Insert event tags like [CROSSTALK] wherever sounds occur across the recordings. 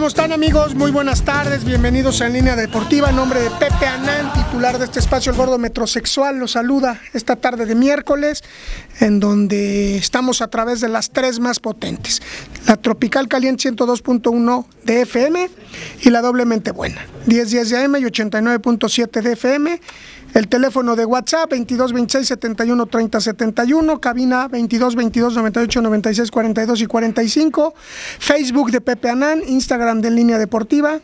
¿Cómo están amigos? Muy buenas tardes, bienvenidos a En Línea Deportiva. En nombre de Pepe Anán, titular de este espacio, el gordo metrosexual, los saluda esta tarde de miércoles, en donde estamos a través de las tres más potentes. La Tropical Caliente 102.1 de FM y la doblemente buena, 1010 de AM y 89.7 de FM. El teléfono de WhatsApp 22 26 71 30 71, cabina 22 22 98 96 42 y 45, Facebook de Pepe Anán, Instagram de Línea Deportiva,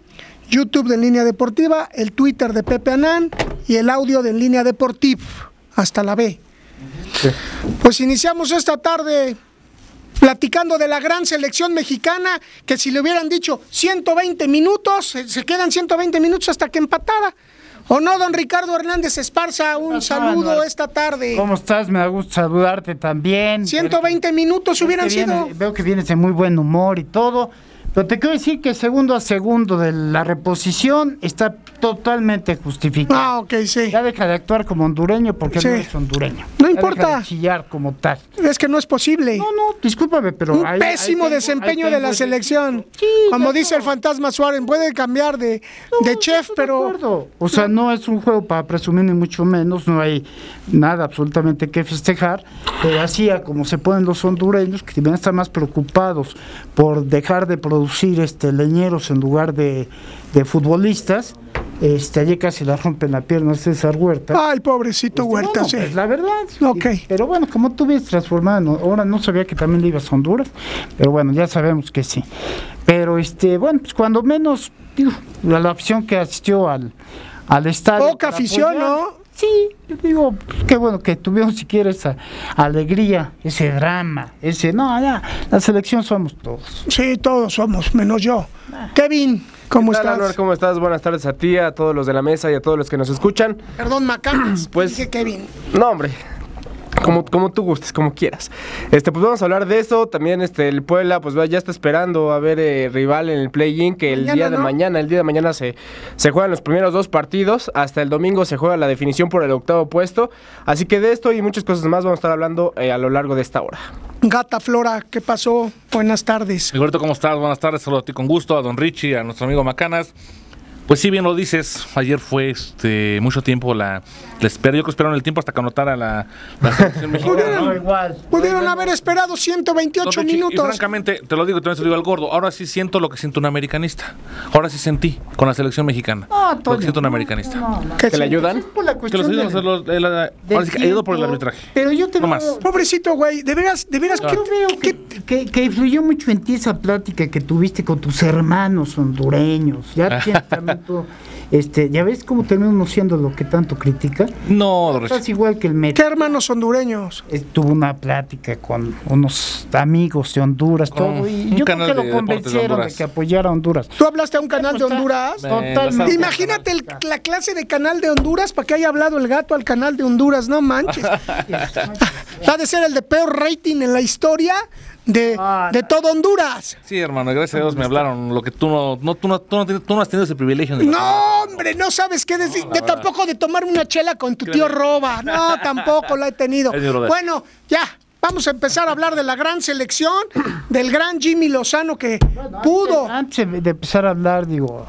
YouTube de Línea Deportiva, el Twitter de Pepe Anán y el audio de Línea Deportiva, hasta la B. Pues iniciamos esta tarde platicando de la gran selección mexicana, que si le hubieran dicho 120 minutos, se se quedan 120 minutos hasta que empatara. ¿O no, don Ricardo Hernández Esparza? Un saludo Manuel? esta tarde. ¿Cómo estás? Me da gusto saludarte también. 120 minutos hubieran sido. Veo que vienes de muy buen humor y todo. Pero te quiero decir que segundo a segundo de la reposición está totalmente justificado. Ah, ok, sí. Ya deja de actuar como hondureño porque Sí. no es hondureño. No Ya importa. Deja de chillar como tal. Es que no es posible. No, no, discúlpame, pero. Un ahí pésimo tengo- desempeño de la selección. Sí, Como dice no. el fantasma Suárez, puede cambiar de, No, de chef, estoy de pero acuerdo. O sea, no es un juego para presumir ni mucho menos, no hay nada absolutamente que festejar, pero así a como se ponen los hondureños, que deben estar más preocupados por dejar de producir este leñeros en lugar de, de futbolistas, este, allí casi la rompen la pierna César Huerta. Ay, pobrecito Este, Huerta, bueno, sí. pues, la verdad. Ok. Y- Pero bueno, como tú vienes transformado, ahora no sabía que también le ibas a Honduras, pero bueno, ya sabemos que sí. Pero este, bueno, pues cuando menos, digo, la, la afición que asistió al, al estadio. Poca afición, apoyar, ¿no? Sí, yo digo, pues, qué bueno que tuvieron siquiera esa alegría, ese drama, ese, no, ya, la selección somos todos. Sí, todos somos, menos yo. Kevin, ¿cómo ¿Qué tal, estás? Anuar? ¿Cómo estás? Buenas tardes a ti, a todos los de la mesa y a todos los que nos escuchan. Perdón, Macanas. [CLEARS THROAT] Pues- Dije Kevin. No, hombre. Como, como tú gustes, como quieras. Este, pues vamos a hablar de eso. También este, el Puebla, pues ya está esperando a ver eh, rival en el play-in, que el Mañana, día de ¿no? mañana, el día de mañana se, se juegan los primeros dos partidos. Hasta el domingo se juega la definición por el octavo puesto. Así que de esto y muchas cosas más vamos a estar hablando eh, a lo largo de esta hora. Gata Flora, ¿qué pasó? Buenas tardes. Gilberto, ¿cómo estás? Buenas tardes, saludo a ti con gusto, a don Richie, a nuestro amigo Macanas. Pues sí, bien lo dices, ayer fue este mucho tiempo la, la espera, yo creo que esperaron el tiempo hasta que anotara la, la selección mexicana. ¿no? igual. Pudieron haber esperado 128 Don Richie, Y minutos. francamente, te lo digo, también se lo digo al gordo, ahora sí siento lo que siento un americanista. Ahora sí sentí con la selección mexicana. No, lo que siento un americanista. no, no. ¿Qué ¿Que le ayudan? Es por la Que los ayudan ahora sí que ayudado por el arbitraje. Pero yo te No veo- más. Pobrecito, güey. De veras, de veras, Yo ¿qué, veo que, que, que influyó mucho en ti esa plática que tuviste con tus hermanos hondureños. Ya [LAUGHS] tienes también este, ya ves cómo terminamos siendo lo que tanto critica. No. Estás igual que el qué Met. hermanos hondureños? Tuvo una plática con unos amigos de Honduras, Con todo, y yo creo que lo de convencieron de, que apoyara a Honduras. ¿Tú hablaste a un canal de Honduras? Totalmente. Imagínate el- la clase de canal de Honduras para que haya hablado el gato al canal de Honduras, no manches. [LAUGHS] ha de ser el de peor rating en la historia de, Ah, de todo Honduras. Sí, hermano, gracias a Dios me hablaron lo que tú no, no, tú no, tú no, tú no has tenido ese privilegio. No, hombre, no sabes qué decir. de tampoco de tomar una chela con tu tío Roba. No, tampoco la he tenido. Bueno, ya. Vamos a empezar a hablar de la gran selección, del gran Jimmy Lozano que pudo. Antes, antes de empezar a hablar, digo,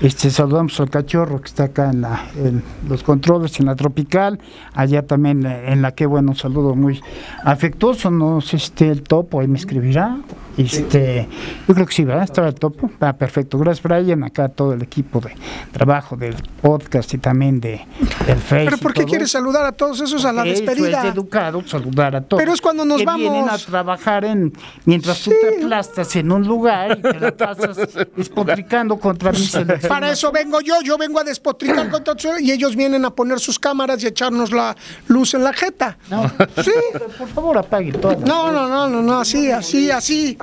este, saludamos al cachorro que está acá en, la, en los controles, en la tropical, allá también eh, en la que, bueno, un saludo muy afectuoso, no sé si esté el topo, ahí me escribirá. Este, yo creo que sí, ¿verdad? Estaba el topo. Ah, perfecto. Gracias, Brian. Acá todo el equipo de trabajo del podcast y también de, del Face. Pero ¿por qué todo. quieres saludar a todos esos a la Porque Eso despedida? es de educado, saludar a todos. Pero es cuando nos que vienen a trabajar en mientras tú te aplastas en un lugar y te la pasas [LAUGHS] despotricando contra mi selección. Para eso vengo yo, yo vengo a despotricar [CLEARS THROAT] contra y ellos vienen a poner sus cámaras y echarnos la luz en la jeta. No, Sí. por favor, apague las- No, no, no, no, no, así, así, así.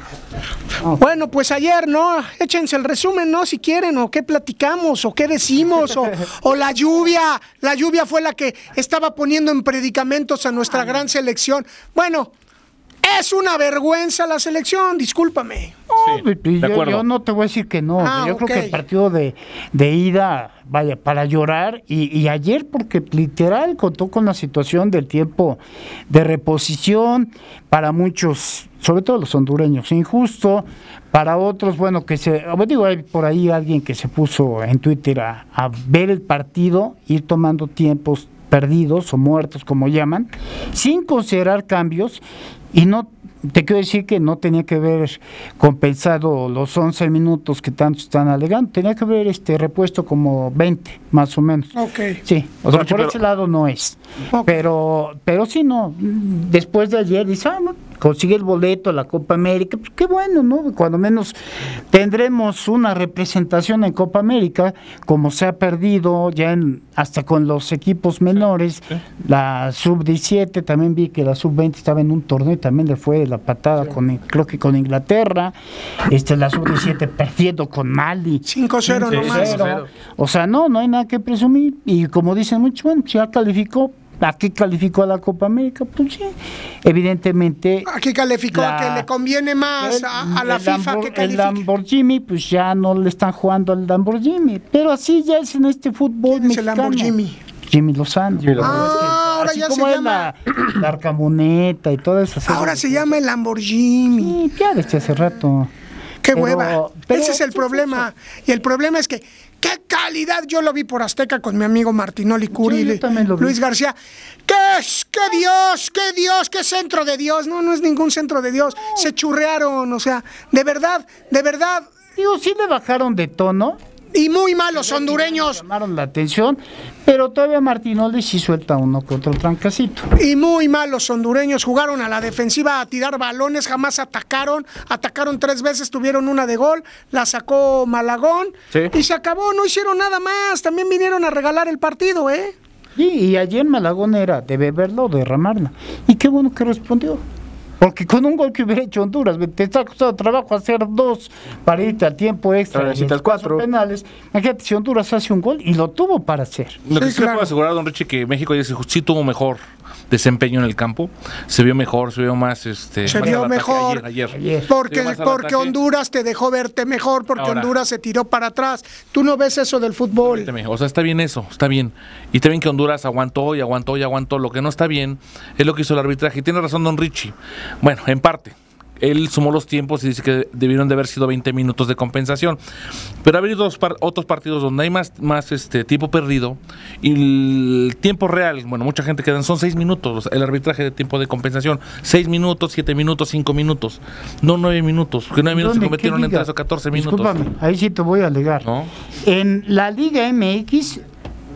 No. Bueno, pues ayer, ¿no? Échense el resumen, ¿no? Si quieren, o qué platicamos, o qué decimos, o, [LAUGHS] o la lluvia. La lluvia fue la que estaba poniendo en predicamentos a nuestra gran selección. Bueno, es una vergüenza la selección, discúlpame. No, y yo, no te voy a decir que no. Ah, yo creo que el partido de, de ida, vaya, para llorar. Y, y ayer, porque literal contó con la situación del tiempo de reposición, para muchos, sobre todo los hondureños, injusto. Para otros, bueno, que se. Digo, hay por ahí alguien que se puso en Twitter a, a ver el partido, ir tomando tiempos perdidos o muertos, como llaman, sin considerar cambios y no te quiero decir que no tenía que ver compensado los 11 minutos que tanto están alegando, tenía que haber este repuesto como 20 más o menos. Ok. Sí, o sea, por pero- ese lado no es. Ok. Pero pero sí no, después de ayer dice, ah, no, consigue el boleto a la Copa América, pues qué bueno, ¿no? Cuando menos tendremos una representación en Copa América, como se ha perdido ya en hasta con los equipos menores, la sub-17, también vi que la sub-20 estaba en un torneo y también le fue la patada con creo que con Inglaterra, este la sub-17 perdiendo con Mali. 5-0 nomás. 5-0. O sea, no, no hay nada que presumir. Y como dicen muchos, bueno, si ya calificó, ¿a qué calificó a la Copa América? Pues sí, evidentemente. Aquí calificó La- que le conviene más a, a la el FIFA Lambor- que El califique. Lamborghini, pues ya no le están jugando al Lamborghini. Pero así ya es en este fútbol ¿Quién es el mexicano. Lamborghini? Jimmy Lozano. Jimmy Lozano. Ah, ahora Así ya se como es llama. la, la arcamoneta y todo eso. Ahora se llama el Lamborghini. Sí, ya desde hace rato. Qué Pero- hueva. pero Ese es el problema. Y el problema es que, qué calidad. Yo lo vi por Azteca con mi amigo Martinoli Curi, yo lo. Luis García. ¿Qué es? ¿Qué Dios? ¿Qué Dios? ¿Qué centro de Dios? No, no es ningún centro de Dios. Se churrearon. O sea, de verdad, de verdad. Digo, sí le bajaron de tono. Y muy malos hondureños. llamaron la atención, pero todavía Martinoli sí suelta uno que otro trancacito. Y muy malos hondureños jugaron a la defensiva a tirar balones, jamás atacaron, atacaron tres veces, tuvieron una de gol, la sacó Malagón Sí. y se acabó, no hicieron nada más, también vinieron a regalar el partido, ¿eh? Y, y ayer Malagón era de beberla o derramarla. Y qué bueno que respondió. Porque con un gol que hubiera hecho Honduras, te está costando trabajo hacer dos para irte al tiempo extra. Ahora y necesitas cuatro. penales. Imagínate, si Honduras hace un gol y lo tuvo para hacer. Lo que Sí, sí le claro. puedo asegurar, don Richie, que México ya se- sí tuvo mejor desempeño en el campo. Se vio mejor, se vio más. Este, Se vio mejor. Ayer, ayer. Ayer. Porque, porque. Honduras te dejó verte mejor, porque Ahora. Honduras se tiró para atrás. Tú no ves eso del fútbol. O sea, está bien eso, está bien. Y está bien que Honduras aguantó y aguantó y aguantó. Lo que no está bien es lo que hizo el arbitraje. Y tiene razón Don Richie. Bueno, en parte. Él sumó los tiempos y dice que debieron de haber sido 20 minutos de compensación. Pero ha habido par- otros partidos donde hay más, más este tiempo perdido y el tiempo real, bueno, mucha gente quedan, son 6 minutos el arbitraje de tiempo de compensación. 6 minutos, 7 minutos, 5 minutos. No 9 minutos. Que 9 minutos se convirtieron ¿Qué en liga? 3 o 14 minutos. Discúlpame, ahí sí te voy a alegar. ¿No? En la Liga MX,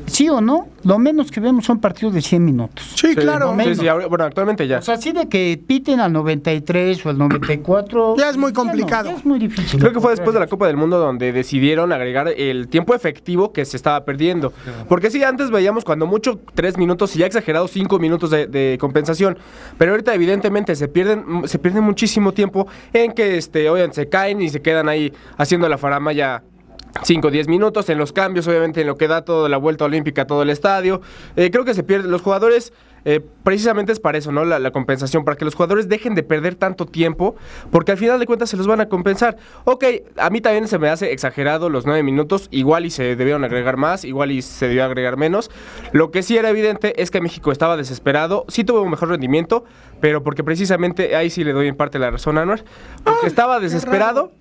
sí o no, lo menos que vemos son partidos de 100 minutos. Sí, claro. Sí, sí, ahora- bueno, actualmente ya. O sea, así de que piten al 93 o al 94. [CLEARS THROAT] Ya es muy complicado. ya es muy difícil. Creo que fue después de la Copa del Mundo donde decidieron agregar el tiempo efectivo que se estaba perdiendo. Porque sí, antes veíamos cuando mucho tres minutos y ya exagerado cinco minutos de, de compensación. Pero ahorita evidentemente se pierden, se pierden muchísimo tiempo en que este, oigan, se caen y se quedan ahí haciendo la faramaya 5 o 10 minutos en los cambios, obviamente en lo que da toda la vuelta olímpica, todo el estadio. Eh, creo que se pierden los jugadores, eh, precisamente es para eso, ¿no? La, la compensación, para que los jugadores dejen de perder tanto tiempo, porque al final de cuentas se los van a compensar. Ok, a mí también se me hace exagerado los 9 minutos, igual y se debieron agregar más, igual y se debió agregar menos. Lo que sí era evidente es que México estaba desesperado, sí tuvo un mejor rendimiento, pero porque precisamente ahí sí le doy en parte la razón a Anuar, porque estaba desesperado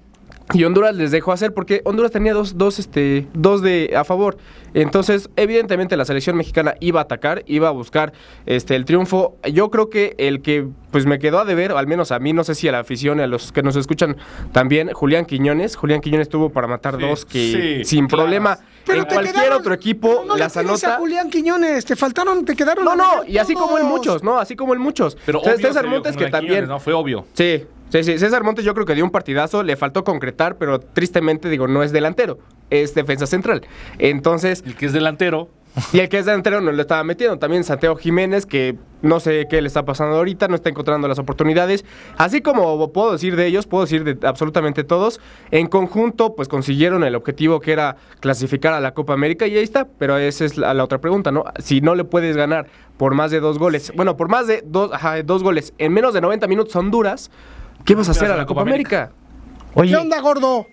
y Honduras les dejó hacer porque Honduras tenía dos, dos, este, dos de a favor. Entonces, evidentemente la selección mexicana iba a atacar, iba a buscar este el triunfo. Yo creo que el que pues me quedó a deber, o al menos a mí, no sé si a la afición y a los que nos escuchan también, Julián Quiñones. Julián Quiñones tuvo para matar Sí, dos que sí, sin claro. problema en te cualquier quedaron- otro equipo no, no le las tienes a anota. Julián Quiñones, te faltaron, te quedaron. No, no, y así como en muchos, ¿no? Así como en muchos. Pero César Montes que también Quiñones, ¿no? Fue obvio. Sí, sí, sí. César Montes yo creo que dio un partidazo, le faltó concretar, pero tristemente digo, no es delantero, es defensa central. Entonces, El que es delantero. y el que es delantero no lo estaba metiendo. También Santiago Jiménez, que no sé qué le está pasando ahorita, no está encontrando las oportunidades. Así como puedo decir de ellos, puedo decir de absolutamente todos. En conjunto, pues consiguieron el objetivo que era clasificar a la Copa América y ahí está. Pero esa es la, la otra pregunta, ¿no? Si no le puedes ganar por más de dos goles, bueno, por más de dos, ajá, dos goles en menos de 90 minutos Honduras, ¿qué vas a hacer a la Copa América? Oye, ¿Qué onda, gordo?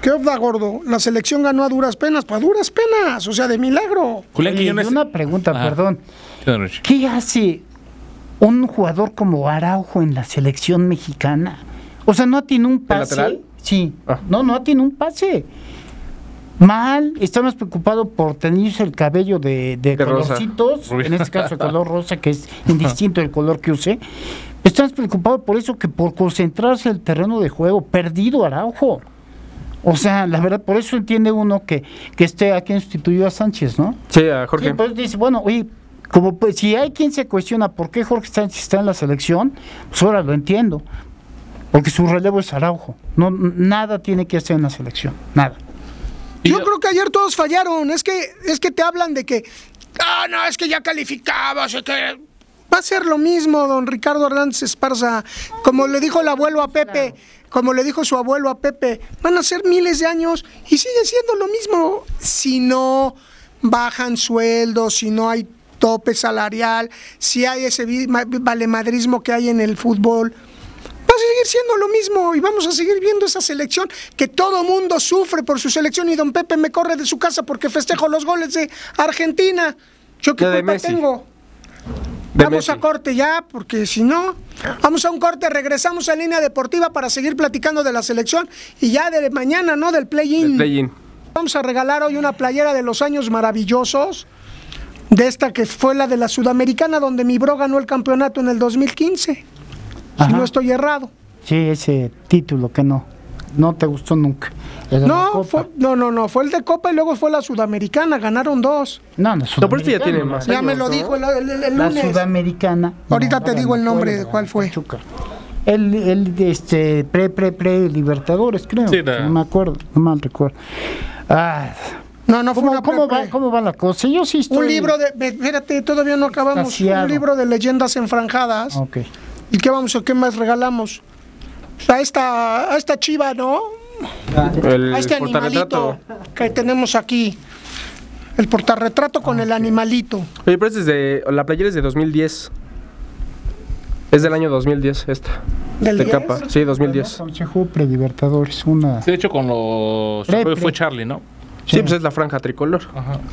¿Qué onda, gordo? La selección ganó a duras penas, para duras penas, o sea, de milagro. Julián oye, y Quiñones. una pregunta, perdón. ¿Qué hace un jugador como Araujo en la selección mexicana? O sea, no tiene un pase. lateral? Sí. Ah. No, no tiene un pase. Mal, está más preocupado por teñirse el cabello de, de, De rosa. colorcitos, Rubio. en este caso el [LAUGHS] color rosa, que es indistinto del color que use. Está más preocupado por eso que por concentrarse en el terreno de juego. Perdido Araujo. O sea, la verdad, por eso entiende uno que, que esté a quien sustituyó a Sánchez, ¿no? Sí, a Jorge. Sí, pues dice, bueno, oye, como pues, si hay quien se cuestiona por qué Jorge Sánchez está en la selección, pues ahora lo entiendo. Porque su relevo es Araujo. No, nada tiene que hacer en la selección. Nada. Yo- creo que ayer todos fallaron. Es que, es que te hablan de que, ah, no, es que ya calificabas, es que va a ser lo mismo, don Ricardo Hernández Esparza. Como le dijo el abuelo a Pepe, como le dijo su abuelo a Pepe, van a ser miles de años y sigue siendo lo mismo. Si no bajan sueldos, si no hay tope salarial, si hay ese valemadrismo que hay en el fútbol. Va a seguir siendo lo mismo y vamos a seguir viendo esa selección que todo mundo sufre por su selección y don Pepe me corre de su casa porque festejo los goles de Argentina. ¿Yo qué culpa tengo? De vamos Messi. a corte ya, porque si no, vamos a un corte, regresamos a línea deportiva para seguir platicando de la selección y ya de mañana, ¿no? Del play-in. El play-in. Vamos a regalar hoy una playera de los años maravillosos, de esta que fue la de la Sudamericana, donde mi bro ganó el campeonato en el 2015. Si no estoy errado. Sí, ese título que no. No te gustó nunca. No, fue, no, no, no, fue el de Copa y luego fue la Sudamericana, ganaron dos. No, no, No, pero este ya tiene más. Ya me lo dijo el, el- el La lunes. Sudamericana. Ahorita te digo el nombre de cuál fue. Pachuca. El, el de este pre pre pre Libertadores, creo. Sí, No me acuerdo, no mal recuerdo. Ah, No, no fue ¿cómo, una cómo va, ¿Cómo va la cosa? Yo sí estoy. Un libro de, espérate, todavía no acabamos. Extasiado. Un libro de leyendas enfranjadas. Ok. ¿Y qué vamos a qué más regalamos? A esta, a esta chiva, ¿no? El A este animalito que tenemos aquí. El portarretrato con el animalito. Oye, pero este es de. La playera es de 2010. Es del año 2010 esta. ¿Del de 10? capa. Sí, 2010. Consejo Prelibertadores, una. De hecho, con los. Pre, fue, pre. fue Charlie, ¿no? Sí, pues es la franja tricolor.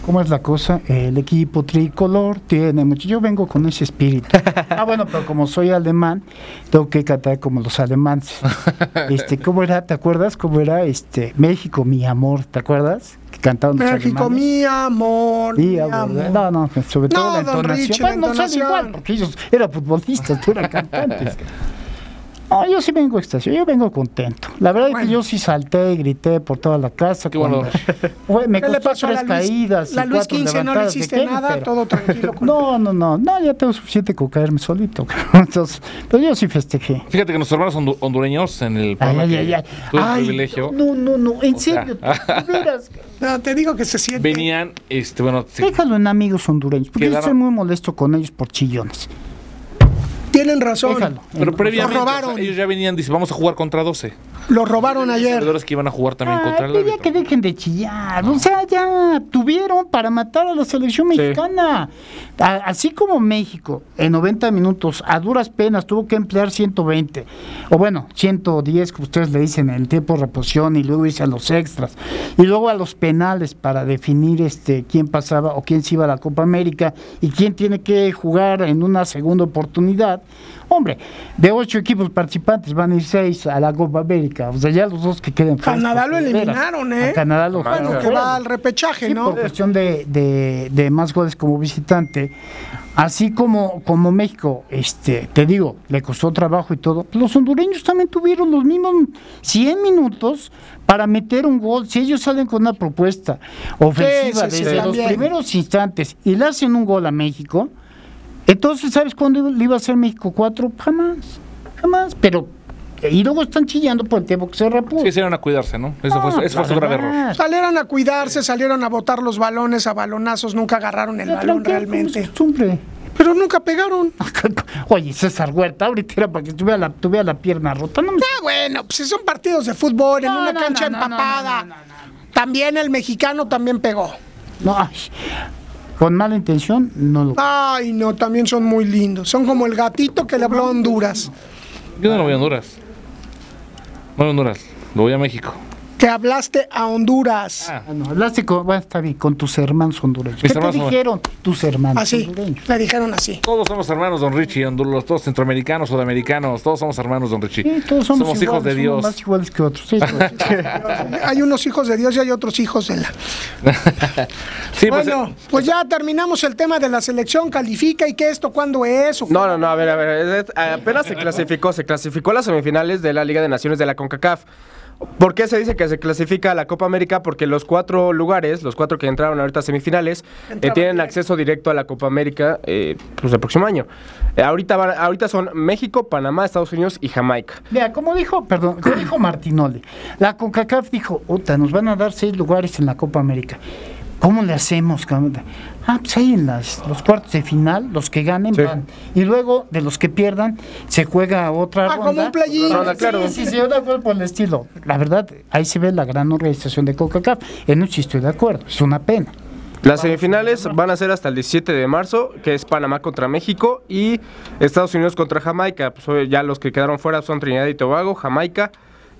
¿Cómo es la cosa? El equipo tricolor tiene mucho. Yo vengo con ese espíritu. [LAUGHS] Ah, bueno, pero como soy alemán, tengo que cantar como los alemanes. [LAUGHS] Este, ¿cómo era? ¿Te acuerdas? ¿Cómo era? Este, México, mi amor, ¿te acuerdas? Que cantaban los México, alemanes. mi amor. Sí, mi amor. No, no, sobre todo No, la entonación. Richie, la bueno, no sale entonación. igual, porque ellos eran futbolistas, tú eras cantantes. [LAUGHS] No, yo sí vengo extasiado, yo vengo contento. La verdad es que yo sí salté y grité por toda la casa. Qué bueno. cuando- me ¿Qué le costó pasó a tres la Luis? caídas. La Luis cuatro 15 no le levantadas de hiciste nada, pero- todo tranquilo. con- No, no, no, no, ya tengo suficiente con caerme solito. [LAUGHS] Entonces, pero yo sí festejé. Fíjate que nuestros hermanos hondu- hondureños en el Ay, programa ay, ay, ay. Ay, privilegio no, no, no, en serio, [LAUGHS] veras. No, te digo que se siente. venían, este, bueno, se- Déjalo en amigos hondureños, porque yo estoy muy molesto con ellos por chillones. Tienen razón. Déjalo. pero previamente robaron. ellos ya venían, dice, vamos a jugar contra 12. Lo robaron ayer. Jugadores que iban a jugar también contra el ya que dejen de chillar. O sea, ya tuvieron para matar a la selección mexicana. A- así como México, en 90 minutos, a duras penas, tuvo que emplear 120. O bueno, 110, como ustedes le dicen, en el tiempo de reposición y luego irse a los extras. Y luego a los penales para definir este quién pasaba o quién se iba a la Copa América y quién tiene que jugar en una segunda oportunidad. Hombre, de ocho equipos participantes van a ir seis a la Copa América. O sea, ya los dos que queden fuera, Canadá lo eliminaron, ¿eh? a Canadá lo Bueno, que va al repechaje, Sí, ¿no? por cuestión de, de- de más goles como visitante. Así como, como México, este, te digo, le costó trabajo y todo. Los hondureños también tuvieron los mismos 100 minutos para meter un gol. Si ellos salen con una propuesta ofensiva Sí, sí, sí, desde los también. primeros instantes y le hacen un gol a México, entonces, ¿sabes cuándo le iba a hacer México 4? Jamás, jamás. Pero, y luego están chillando por el tiempo que se repuso. Sí, se iban a cuidarse, ¿no? Eso fue, eso fue su grave error. Salieron a cuidarse, salieron a botar los balones a balonazos, nunca agarraron el balón realmente. Costumbre. Pero nunca pegaron. [LAUGHS] Oye, César Huerta, ahorita era para que tuviera la, tuviera la pierna rota. No me... Ah, bueno, pues si son partidos de fútbol en No, una no, cancha no, no, empapada. no, no, no, También el mexicano también pegó. No, ay, con mala intención, no lo. Ay, no, también son muy lindos. Son como el gatito que le habló a Honduras. Yo no lo voy a Honduras. No voy a Honduras, lo voy a México. Que hablaste a Honduras. Ah, no, hablaste con, bueno, está bien, con tus hermanos hondureños. ¿Qué te hermanos dijeron tus hermanos Así, hondureños? le dijeron así. Todos somos hermanos, don Richie, Honduras, todos centroamericanos, sudamericanos, todos somos hermanos, don Richie. Sí, todos somos, hijos iguales, de Dios. Más iguales que otros. sí, sí. [LAUGHS] Hay unos hijos de Dios y hay otros hijos de la. [LAUGHS] Sí, pues, bueno, eh, pues ya terminamos el tema de la selección. Califica y qué esto, cuándo es. o? No, no, no, a ver, a ver. apenas se clasificó, se clasificó a las semifinales de la Liga de Naciones de la CONCACAF. ¿Por qué se dice que se clasifica a la Copa América? Porque los cuatro lugares, los cuatro que entraron ahorita a semifinales, eh, tienen acceso directo a la Copa América eh, pues el próximo año. Eh, ahorita, van- ahorita son México, Panamá, Estados Unidos y Jamaica. Mira, como dijo, perdón, como dijo Martinoli, la CONCACAF dijo, Uta, nos van a dar seis lugares en la Copa América. ¿Cómo le hacemos? Ah, pues ahí en las, los cuartos de final, los que ganen Sí. van. Y luego, de los que pierdan, se juega otra Ah, ronda. como un play-in. Ronda, claro. Sí, sí, sí, una cosa por el estilo. La verdad, ahí se ve la gran organización de CONCACAF. En un sí estoy de acuerdo, es una pena. Las semifinales van a ser hasta el 17 de marzo, que es Panamá contra México y Estados Unidos contra Jamaica. Pues ya los que quedaron fuera son Trinidad y Tobago, Jamaica,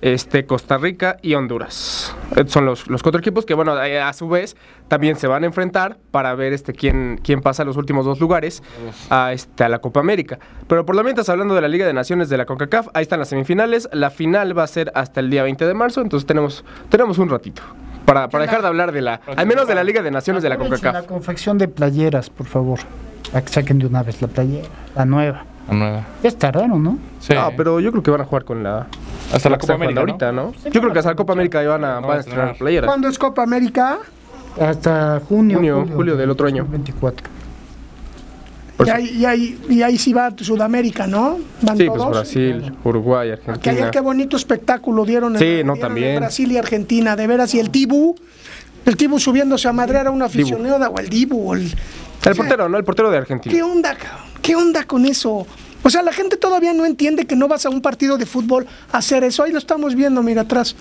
este, Costa Rica y Honduras. Estos son los, los cuatro equipos que, bueno, eh, a su vez también se van a enfrentar para ver este quién, quién pasa a los últimos dos lugares a, este, a la Copa América. Pero por lo mientras, hablando de la Liga de Naciones de la CONCACAF, ahí están las semifinales. La final va a ser hasta el día 20 de marzo, entonces tenemos, tenemos un ratito. Para, para dejar de hablar de la, al menos de la Liga de Naciones de la CONCACAF. La confección de playeras, por favor. Para que saquen de una vez la playera, la nueva. la nueva. Ya está raro, ¿no? Sí. No, pero yo creo que van a jugar con la. Hasta la Copa América, ahorita, ¿no? Yo creo que hasta la Copa América van a, No, van a estrenar playeras. ¿Cuándo es Copa América? Hasta junio. Junio, julio del otro año. 24. Por Y ahí, y, ahí, y ahí sí va Sudamérica, ¿no? Van Sí, pues. Brasil, Uruguay, Que Argentina. ayer qué bonito espectáculo dieron, en- Sí, dieron no, en también. Brasil y Argentina, de veras. Y el Tibu, el Tibu subiéndose a madrear a una aficionada, o el Dibu. El portero, ¿no? El portero de Argentina. ¿Qué onda, cabrón? ¿Qué onda con eso? O sea, la gente todavía no entiende que no vas a un partido de fútbol a hacer eso. Ahí lo estamos viendo, mira atrás.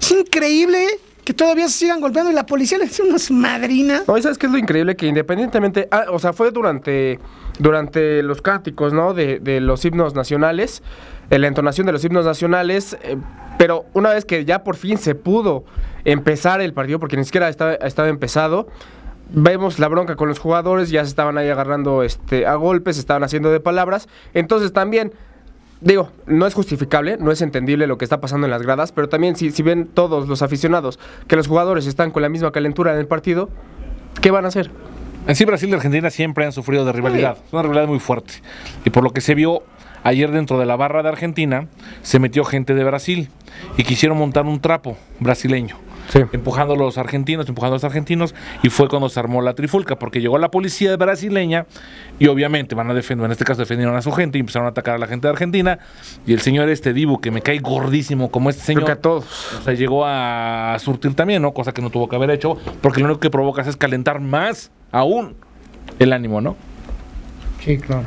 Es increíble que todavía se sigan golpeando y la policía le hace unas madrinas. No, ¿y sabes qué es lo increíble? Que independientemente, ah, o sea, fue durante, durante los cánticos, ¿no? De, de los himnos nacionales, eh, la entonación de los himnos nacionales, eh, pero una vez que ya por fin se pudo empezar el partido, porque ni siquiera estaba, estaba empezado, vemos la bronca con los jugadores, ya se estaban ahí agarrando este, a golpes, se estaban haciendo de palabras, entonces también... Digo, no es justificable, no es entendible lo que está pasando en las gradas, pero también si, si ven todos los aficionados que los jugadores están con la misma calentura en el partido, ¿qué van a hacer? En sí, Brasil y Argentina siempre han sufrido de rivalidad. Es una rivalidad muy fuerte. Y por lo que se vio ayer dentro de la barra de Argentina, se metió gente de Brasil y quisieron montar un trapo brasileño. Sí. Empujando a los argentinos, empujando a los argentinos, y fue cuando se armó la trifulca, porque llegó la policía brasileña y obviamente van a defender, en este caso defendieron a su gente y empezaron a atacar a la gente de Argentina. Y el señor este Dibu, que me cae gordísimo como este Creo señor. que a todos. O sea, llegó a surtir también, ¿no? Cosa que no tuvo que haber hecho, porque lo único que provocas es calentar más aún el ánimo, ¿no? Sí, claro.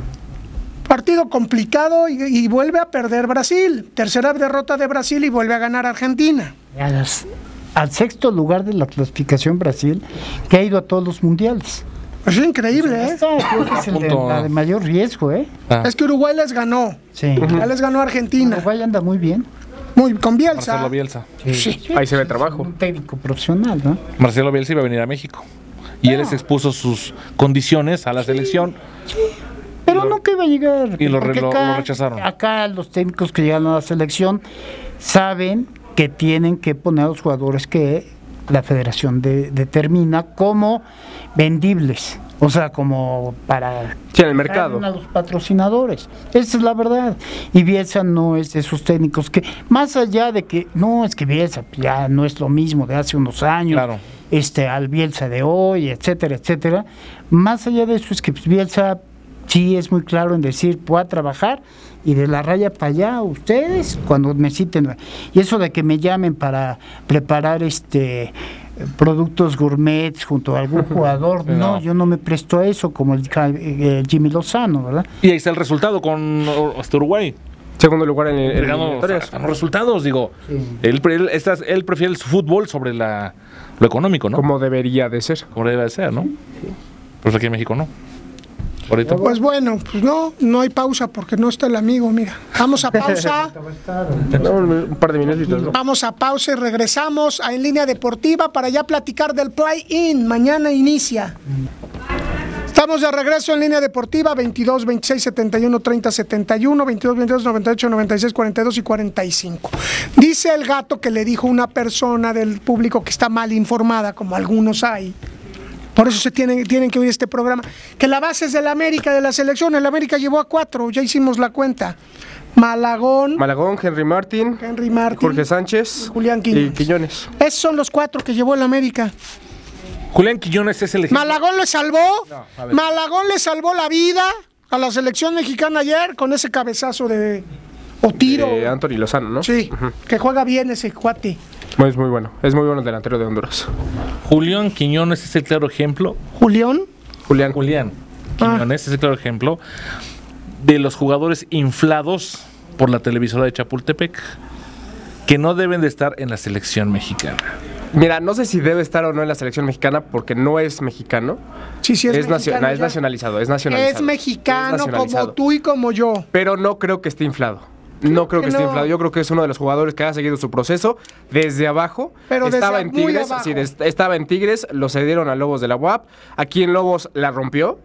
Partido complicado y, y vuelve a perder Brasil. Tercera derrota de Brasil y vuelve a ganar Argentina. A las- al sexto lugar de la clasificación Brasil, que ha ido a todos los mundiales. Es increíble, ¿eh? Esta creo que es el de, la de mayor riesgo, ¿eh? Ah, Es que Uruguay les ganó. Sí. Ya les ganó Argentina. Uruguay anda muy bien. Muy con Bielsa. Marcelo Bielsa. Sí. Ahí se ve trabajo. Un técnico profesional, ¿no? Marcelo Bielsa iba a venir a México. Y él les expuso sus condiciones a la selección. Pero nunca iba a llegar. y lo porque re- lo- lo rechazaron. Acá los técnicos que llegaron a la selección saben que tienen que poner a los jugadores que la federación de- determina como vendibles, o sea, como para Sí, en el mercado. a los patrocinadores. Esa es la verdad. Y Bielsa no es de esos técnicos que, más allá de que, no, es que Bielsa ya no es lo mismo de hace unos años, Claro. este, al Bielsa de hoy, etcétera, etcétera. Más allá de eso es que pues, Bielsa sí es muy claro en decir, voy a trabajar y de la raya para allá, ustedes, cuando me citen. Y eso de que me llamen para preparar este productos gourmets junto a algún [LAUGHS] jugador, no, No. yo no me presto a eso, como el, eh, Jimmy Lozano, ¿verdad? Y ahí está el resultado con hasta Uruguay. Segundo lugar en, eliminatorias. los resultados, digo. Él, pre- él, estas- él prefiere el fútbol sobre la, lo económico, ¿no? Como debería de ser. Como debe de ser, ¿no? Pues aquí en México no. Ahorita. Pues bueno, pues no, no hay pausa porque no está el amigo, mira. Vamos a pausa. [LAUGHS] Un par de minutitos. ¿no? Vamos a pausa y regresamos a En Línea Deportiva para ya platicar del play-in. Mañana inicia. Estamos de regreso en línea deportiva 22 26 71 30 71 22 22 98 96 42 y 45. Dice el gato que le dijo una persona del público que está mal informada, como algunos hay. Por eso se tienen, tienen que oír este programa. Que la base es del América, de la selección. El América llevó a cuatro, ya hicimos la cuenta. Malagón, Malagón, Henry Martin, Henry Martin, Jorge Sánchez Julián Quiñones. y Quiñones. Esos son los cuatro que llevó el América. Julián Quillones es el ejemplo. Malagón le salvó. Malagón le salvó la vida a la selección mexicana ayer con ese cabezazo de. O tiro. Eh, Anthony Lozano, ¿no? sí, que juega bien ese cuate. Es muy bueno. Es muy bueno el delantero de Honduras. Julián Quiñones es el claro ejemplo. Julián. Julián. Julián Ah. Quiñones es el claro ejemplo de los jugadores inflados por la televisora de Chapultepec que no deben de estar en la selección mexicana. Mira, no sé si debe estar o no en la selección mexicana porque no es mexicano. Sí, sí, es, es, mexicano es nacionalizado, es nacionalizado. Es mexicano Es como tú y como yo. Pero no creo que esté inflado. No creo que que esté no. inflado. Yo creo que es uno de los jugadores que ha seguido su proceso desde abajo. Pero estaba en Tigres, sí, estaba en Tigres, lo cedieron a Lobos de la UAP. Aquí en Lobos la rompió.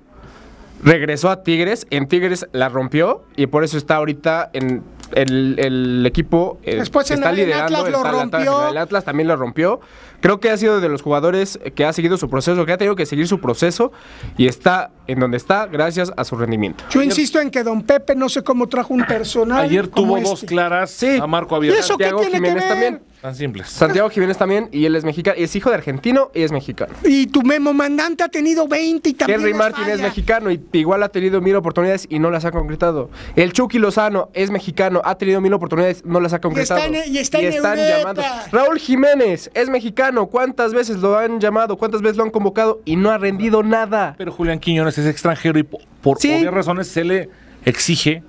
Regresó a Tigres, en Tigres la rompió y por eso está ahorita en el, el equipo eh, Después en- está en liderando. Atlas lo está rompió. El Atlas también lo rompió. Creo que ha sido de los jugadores que ha seguido su proceso, que ha tenido que seguir su proceso y está en donde está gracias a su rendimiento. Yo insisto en que don Pepe no sé cómo trajo un personal. Ayer como tuvo dos este. claras Sí. a Marco ¿Y Abierto. eso qué tiene que Jiménez ver? también. Tan simples. Santiago Jiménez también, y él es mexicano, es hijo de argentino y es mexicano. Y tu memo mandante ha tenido 20 y también Henry Martin es mexicano y igual ha tenido mil oportunidades y no las ha concretado. El Chucky Lozano es mexicano, ha tenido mil oportunidades, no las ha concretado. está en- y está en están Europa. llamando. Raúl Jiménez es mexicano, ¿cuántas veces lo han llamado? ¿Cuántas veces lo han convocado? Y no ha rendido nada. Pero Julián Quiñones es extranjero y po- por Sí. obvias razones se le exige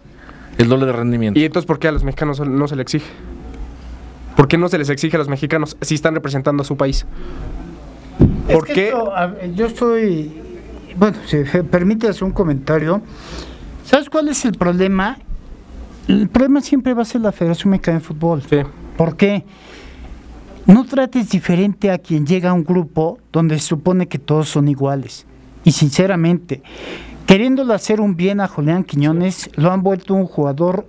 el doble de rendimiento. ¿Y entonces por qué a los mexicanos no se le exige? ¿Por qué no se les exige a los mexicanos si están representando a su país? Es ¿Por que qué? esto, yo estoy. Bueno, si me [LAUGHS] permite hacer un comentario. ¿Sabes cuál es el problema? El problema siempre va a ser la Federación Mexicana de Fútbol. Sí. ¿Por qué? No trates diferente a quien llega a un grupo donde se supone que todos son iguales. Y sinceramente, queriéndole hacer un bien a Julián Quiñones, lo han vuelto un jugador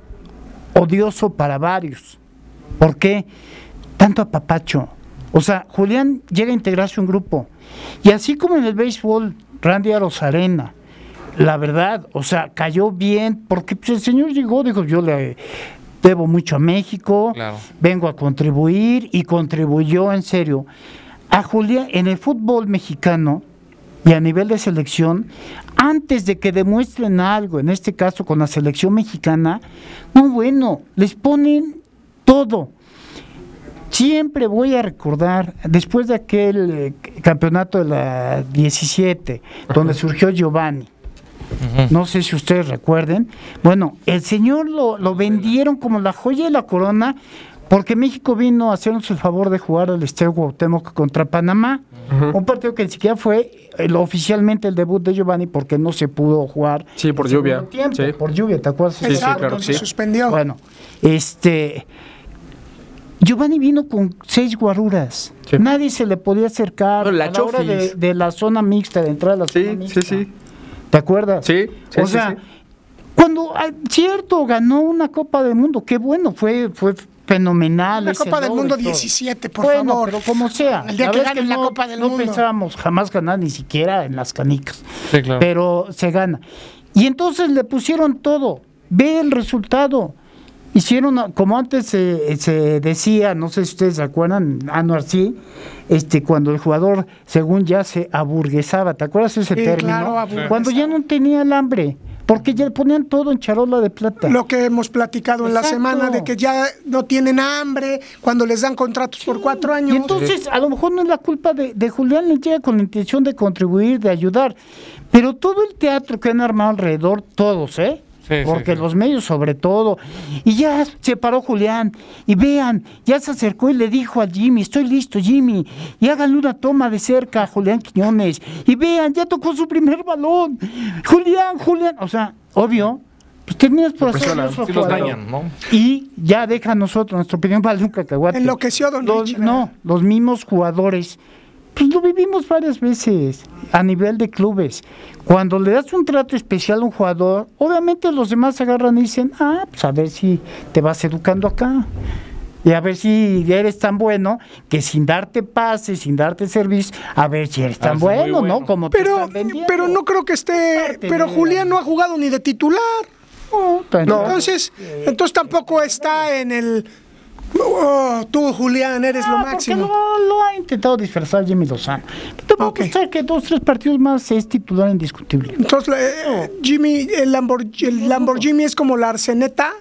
odioso para varios. ¿Por qué? Tanto apapacho. O sea, Julián llega a integrarse a un grupo. Y así como en el béisbol, Randy Arozarena, la verdad, o sea, cayó bien, porque pues, el señor llegó, dijo, yo le debo mucho a México, Claro. vengo a contribuir y contribuyó en serio. A Julián, en el fútbol mexicano y a nivel de selección, antes de que demuestren algo, en este caso con la selección mexicana, no bueno, les ponen todo. Siempre voy a recordar, después de aquel eh, campeonato de la 17, donde [LAUGHS] surgió Giovanni, no sé si ustedes recuerden, bueno, el señor lo, lo vendieron como la joya de la corona, porque México vino a hacernos el favor de jugar al Estadio Cuauhtémoc contra Panamá, un partido que ni siquiera fue el- oficialmente el debut de Giovanni, porque no se pudo jugar. Sí, por el lluvia. tiempo, Sí. Por lluvia, ¿te acuerdas? Sí, sí, claro sí. suspendió. Bueno, este. Giovanni vino con seis guaruras. Sí. Nadie se le podía acercar No, la a la hora de, la zona mixta, de entrar a la zona Sí, mixta. sí, sí. ¿Te acuerdas? Sí, sí, o sí, sea, sí. cuando, ah, cierto, ganó una Copa del Mundo, qué bueno, fue, fue fenomenal. La Copa del Mundo todo. 17, por bueno, favor. pero como sea. El día La que ganen la no- Copa del no Mundo. pensábamos jamás ganar ni siquiera en las canicas. Sí, claro. Pero se gana. Y entonces le pusieron todo. Ve el resultado. Hicieron, a- como antes se, se decía, no sé si ustedes se acuerdan, Anuar sí, este, cuando el jugador, según ya se aburguesaba, ¿te acuerdas ese Sí, término? claro, cuando ya no tenía el hambre, porque ya le ponían todo en charola de plata. Lo que hemos platicado en la semana de que ya no tienen hambre cuando les dan contratos por cuatro años. Y entonces, a lo mejor no es la culpa de, de Julián, le llega con la intención de contribuir, de ayudar. Pero todo el teatro que han armado alrededor, todos, ¿eh? Sí, Porque sí. los medios sobre todo. Y ya se paró Julián. Y vean, ya se acercó y le dijo a Jimmy, estoy listo, Jimmy. Y háganle una toma de cerca a Julián Quiñones. Y vean, ya tocó su primer balón. Julián, Julián. O sea, obvio, pues terminas por hacer Sí los dañan, ¿no? Y ya deja a nosotros, nuestra opinión vale un cacahuate. Enloqueció don Los- Richie. No, los mismos jugadores, pues lo vivimos varias veces a nivel de clubes. Cuando le das un trato especial a un jugador, obviamente los demás se agarran y dicen, ah, pues a ver si te vas educando acá. Y a ver si eres tan bueno que sin darte pases, sin darte servicio, a ver si eres tan bueno, bueno. ¿no? Como te Pero, están vendiendo. pero no creo que esté. Parte Pero Julián no ha jugado ni de titular. No, pero- Entonces, entonces tampoco está en el. "Oh, tú, Julián, eres lo Ah, porque máximo. Lo, lo ha intentado disfrazar Jimmy Lozano. Te puedo Ok. apostar que dos, tres partidos más es titular indiscutible. Entonces, eh, Jimmy, el, Lambor- el Lamborghini es como la arceneta.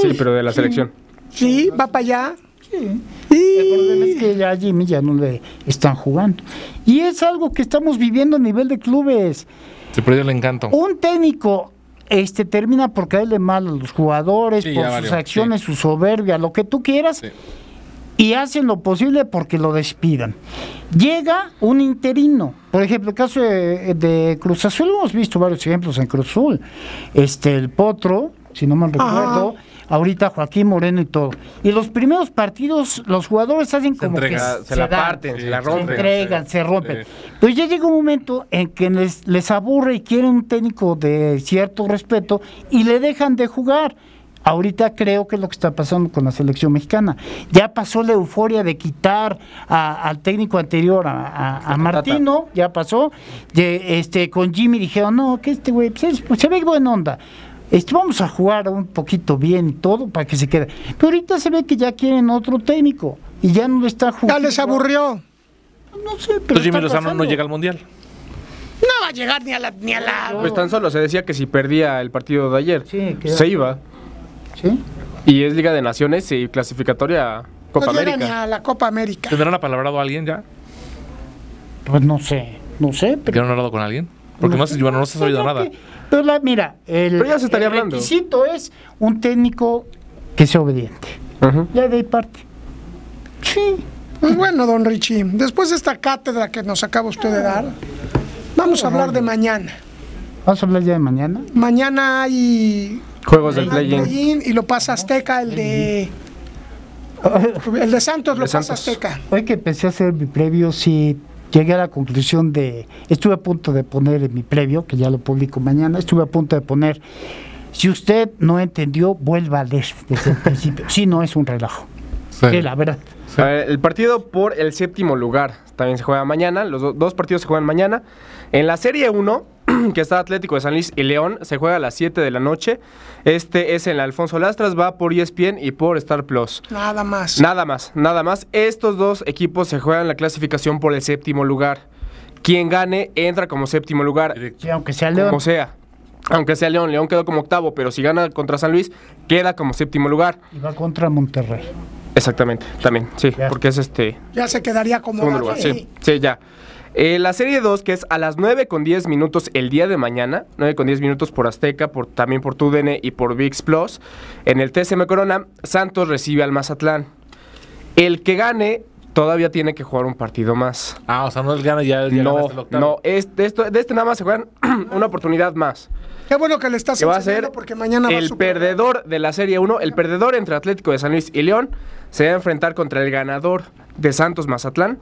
Sí, pero de la selección. Sí, va para allá. El problema es Y que ya a Jimmy ya no le están jugando. Y es algo que estamos viviendo a nivel de clubes. Se perdió el encanto. Un técnico este termina por caerle mal a los jugadores, Sí, por sus valió, acciones, su soberbia, lo que tú quieras, Sí. y hacen lo posible porque lo despidan. Llega un interino, por ejemplo, el caso de, de Cruz Azul, hemos visto varios ejemplos en Cruz Azul, este, el Potro, si no mal recuerdo, ahorita Joaquín Moreno y todo. Y los primeros partidos, los jugadores hacen como que. Se la dan, parten, se la Sí, se rompen. entregan, sí, se rompen. sí. Pues ya llega un momento en que les, les aburre y quieren un técnico de cierto respeto y le dejan de jugar. Ahorita creo que es lo que está pasando con la selección mexicana. Ya pasó la euforia de quitar a- al técnico anterior, a, a- a Martino, ya pasó. De, este, con Jimmy dijeron, no, que este güey pues, es- pues, se ve buena onda. Este, vamos a jugar un poquito bien y todo para que se quede. Pero ahorita se ve que ya quieren otro técnico y ya no le está ya jugando. les aburrió. No sé, pero Entonces Jimmy Lozano no llega al mundial. No va a llegar ni a la. Ni a la Pues tan solo se decía que si perdía el partido de ayer, Sí, se iba. ¿Sí? Y es Liga de Naciones y clasificatoria a Copa no llega ni América. a la Copa América. ¿Tendrán apalabrado a alguien ya? Pues no sé, no sé, pero... ¿Ya han hablado con alguien? Porque no, se, bueno, no se ha sabido nada. que- Pero la, mira, el, Pero ya se estaría el hablando. requisito es un técnico que sea obediente. Ya de ahí parte. Sí. Pues bueno, don Richie, después de esta cátedra que nos acaba usted de dar, vamos a hablar de mañana. Vamos a hablar ya de mañana. Mañana hay Juegos del play-in. play-in y lo pasa Azteca, el de. [LAUGHS] El de Santos lo De pasa Santos. Azteca. Hoy que empecé a hacer mi previo, sí llegué a la conclusión de... Estuve a punto de poner en mi previo, que ya lo publico mañana, estuve a punto de poner... Si usted no entendió, vuelva a leer desde el [LAUGHS] principio. Sí, no es un relajo. Sí. Sí, la verdad. Ver, el partido por el séptimo lugar también se juega mañana. Los do- dos partidos se juegan mañana. En la Serie 1, [CLEARS THROAT] que está Atlético de San Luis y León, se juega a las 7 de la noche. Este es en la Alfonso Lastras, va por ESPN y por Star Plus. Nada más. Nada más, nada más. Estos dos equipos se juegan la clasificación por el séptimo lugar. Quien gane entra como séptimo lugar, Sí, aunque sea León. como sea. Aunque sea León, León quedó como octavo, pero si gana contra San Luis, queda como séptimo lugar. Y va contra Monterrey. Exactamente, también, sí, Ya. porque es este Ya se quedaría como. segundo lugar. Sí, sí, ya. Eh, la serie 2, que es a las 9 con 10 minutos el día de mañana, 9 con 10 minutos por Azteca, por, también por TUDN y por VIX Plus, en el TSM Corona, Santos recibe al Mazatlán. El que gane todavía tiene que jugar un partido más. Ah, o sea, no es gana ya, ya No, el octavo. no, es, de, esto, de este nada más se juegan [CLEARS THROAT] una oportunidad más. Qué bueno que le estás Que va a ser porque mañana va a el perdedor de la Serie 1, el perdedor entre Atlético de San Luis y León, se va a enfrentar contra el ganador de Santos Mazatlán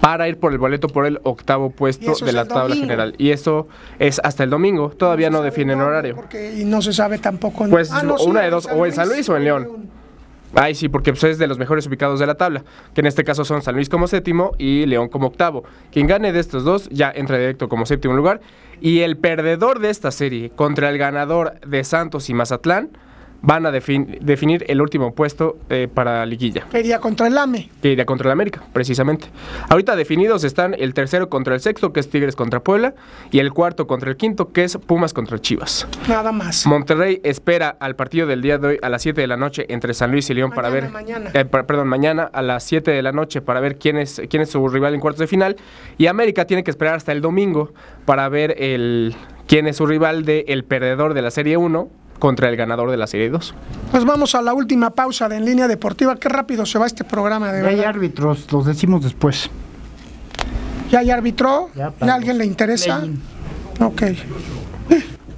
para ir por el boleto por el octavo puesto de la tabla domingo. general. Y eso es hasta el domingo. Todavía no definen horario. Porque, y no se sabe tampoco. Pues Ah, no, sí, una de dos, o en San Luis o en León. Ay, sí, porque pues, es de los mejores ubicados de la tabla, que en este caso son San Luis como séptimo y León como octavo. Quien gane de estos dos ya entra directo como séptimo lugar. Y el perdedor de esta serie contra el ganador de Santos y Mazatlán van a defin- definir el último puesto eh, para liguilla, Que iría contra el AME. que iría contra el América, precisamente. Ahorita definidos están el tercero contra el sexto, que es Tigres contra Puebla, y el cuarto contra el quinto, que es Pumas contra Chivas. Nada más. Monterrey espera al partido del día de hoy a las 7 de la noche entre San Luis y León para ver. mañana. eh, per- perdón, mañana a las 7 de la noche para ver quién es, quién es su rival en cuartos de final. Y América tiene que esperar hasta el domingo para ver el, quién es su rival del el perdedor de la Serie 1 contra el ganador de la Serie 2. Pues vamos a la última pausa de En Línea Deportiva. Qué rápido se va este programa, de Ya hay árbitros, los decimos después. ¿Ya hay árbitro? Ya ¿Ya, para a alguien le interesa? Ok.